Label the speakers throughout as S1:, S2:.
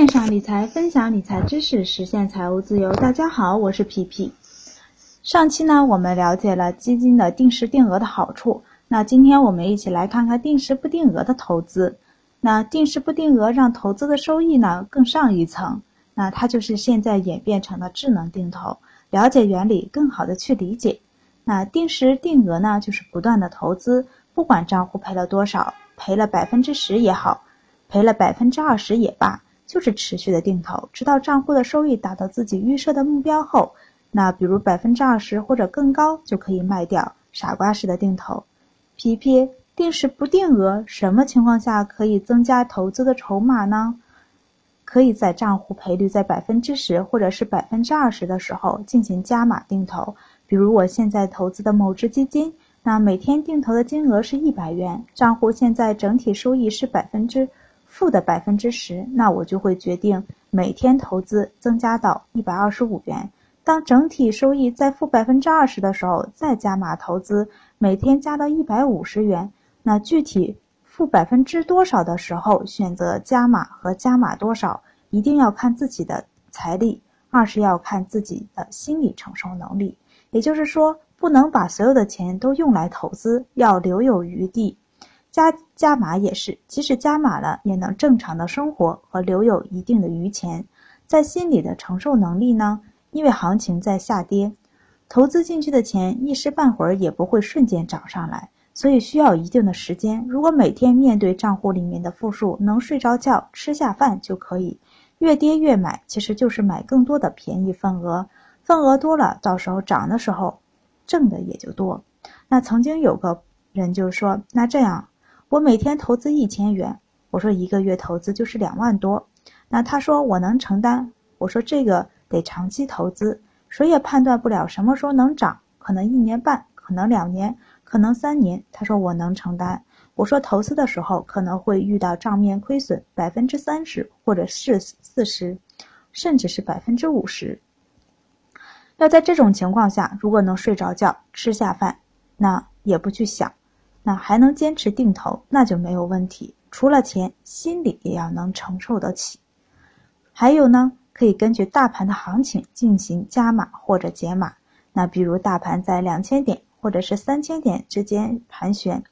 S1: 线上理财，分享理财知识，实现财务自由。大家好，我是皮皮。上期呢，我们了解了基金的定时定额的好处。那今天我们一起来看看定时不定额的投资。那定时不定额让投资的收益呢更上一层。那它就是现在演变成了智能定投。了解原理，更好的去理解。那定时定额呢，就是不断的投资，不管账户赔了多少，赔了百分之十也好，赔了百分之二十也罢。就是持续的定投，直到账户的收益达到自己预设的目标后，那比如百分之二十或者更高就可以卖掉。傻瓜式的定投，皮皮定时不定额，什么情况下可以增加投资的筹码呢？可以在账户赔率在百分之十或者是百分之二十的时候进行加码定投。比如我现在投资的某只基金，那每天定投的金额是一百元，账户现在整体收益是百分之。负的百分之十，那我就会决定每天投资增加到一百二十五元。当整体收益在负百分之二十的时候，再加码投资，每天加到一百五十元。那具体负百分之多少的时候选择加码和加码多少，一定要看自己的财力，二是要看自己的心理承受能力。也就是说，不能把所有的钱都用来投资，要留有余地。加加码也是，即使加码了，也能正常的生活和留有一定的余钱。在心理的承受能力呢？因为行情在下跌，投资进去的钱一时半会儿也不会瞬间涨上来，所以需要一定的时间。如果每天面对账户里面的负数，能睡着觉、吃下饭就可以。越跌越买，其实就是买更多的便宜份额，份额多了，到时候涨的时候挣的也就多。那曾经有个人就说：“那这样。”我每天投资一千元，我说一个月投资就是两万多，那他说我能承担，我说这个得长期投资，谁也判断不了什么时候能涨，可能一年半，可能两年，可能三年。他说我能承担，我说投资的时候可能会遇到账面亏损百分之三十，或者是四十，甚至是百分之五十。要在这种情况下，如果能睡着觉，吃下饭，那也不去想。那还能坚持定投，那就没有问题。除了钱，心里也要能承受得起。还有呢，可以根据大盘的行情进行加码或者减码。那比如大盘在两千点或者是三千点之间盘旋，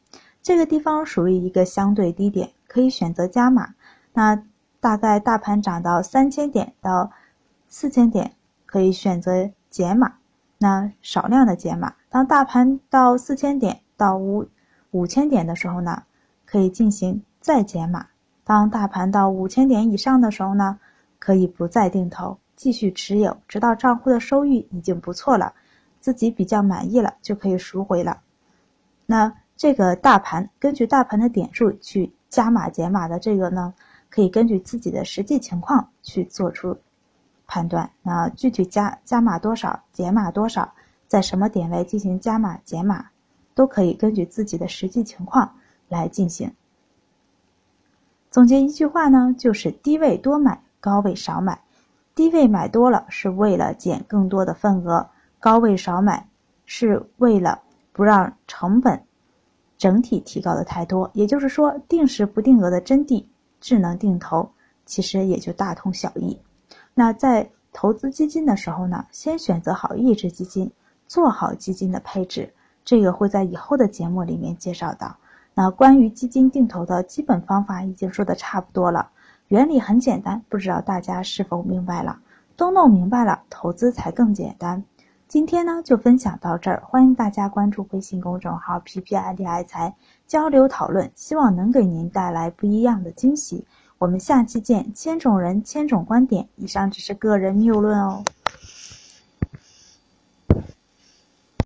S1: 这个地方属于一个相对低点，可以选择加码。那大概大盘涨到三千点到四千点，可以选择减码。那少量的减码。当大盘到四千点到五。五千点的时候呢，可以进行再减码；当大盘到五千点以上的时候呢，可以不再定投，继续持有，直到账户的收益已经不错了，自己比较满意了，就可以赎回了。那这个大盘根据大盘的点数去加码减码的这个呢，可以根据自己的实际情况去做出判断。那具体加加码多少，减码多少，在什么点位进行加码减码？都可以根据自己的实际情况来进行。总结一句话呢，就是低位多买，高位少买。低位买多了是为了减更多的份额，高位少买是为了不让成本整体提高的太多。也就是说，定时不定额的真谛，智能定投其实也就大同小异。那在投资基金的时候呢，先选择好一只基金，做好基金的配置。这个会在以后的节目里面介绍到。那关于基金定投的基本方法已经说的差不多了，原理很简单，不知道大家是否明白了？都弄明白了，投资才更简单。今天呢就分享到这儿，欢迎大家关注微信公众号皮皮爱理爱财，交流讨论，希望能给您带来不一样的惊喜。我们下期见，千种人，千种观点，以上只是个人谬论哦。